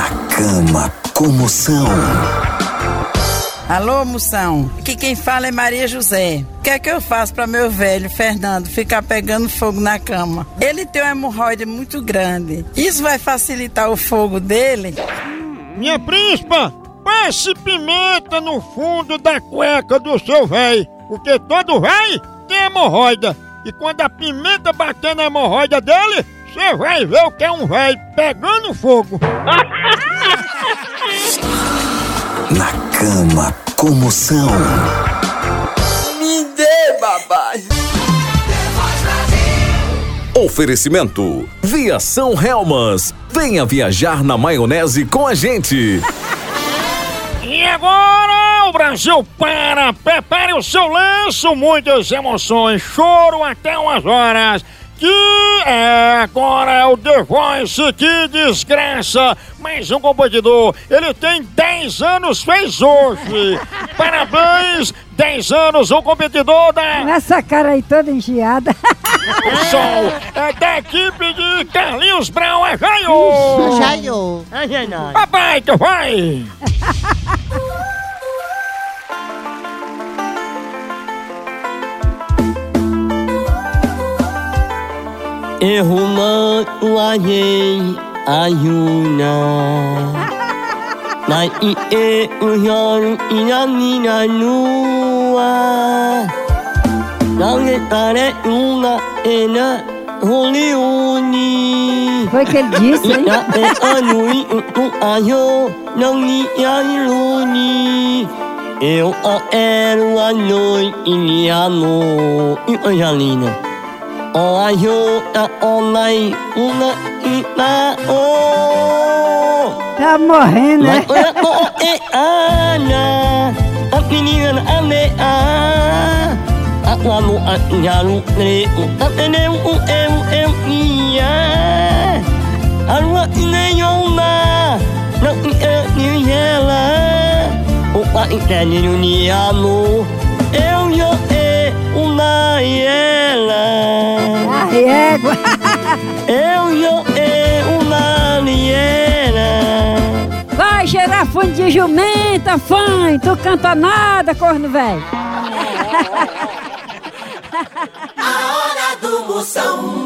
cama, comoção. Alô, moção. Aqui quem fala é Maria José. O que é que eu faço para meu velho Fernando ficar pegando fogo na cama? Ele tem uma hemorroide muito grande. Isso vai facilitar o fogo dele? Minha príncipa, passe pimenta no fundo da cueca do seu véi, porque todo véi tem hemorroida. E quando a pimenta bater na hemorroida dele, você vai ver o que é um véi pegando fogo. Na cama, comoção. Me dê, babai. Oferecimento: Viação Helmas. Venha viajar na maionese com a gente. E agora Brasil para! Prepare o seu lenço, muitas emoções, choro até umas horas. Que é agora é o The Voice, que desgraça! Mais um competidor, ele tem 10 anos, fez hoje! Parabéns! 10 anos, o competidor da Essa cara aí toda engiada. Sol, é da equipe de Carlinhos Brown, é Jaio! Jaio. Papai, tu vai! Erruma uajei ayuna. Nai i e uhiaru inani na nua. Nange tare una e na holiuni. Foi o que ele disse, hein? Na e anui u ayo nang ni yairuni. Eu a eru a O o. Tá morrendo, né? O o e ana. A menina na a. A wano a nyaru ne u a ne u e u e u ia. Arua ine yona. Na i e ni yela. O a i te ni ni amo. Eu yo Eu e uma niela. Vai gerar fundo de jumenta, fã. Tu canta nada, corno velho. A hora do Moção.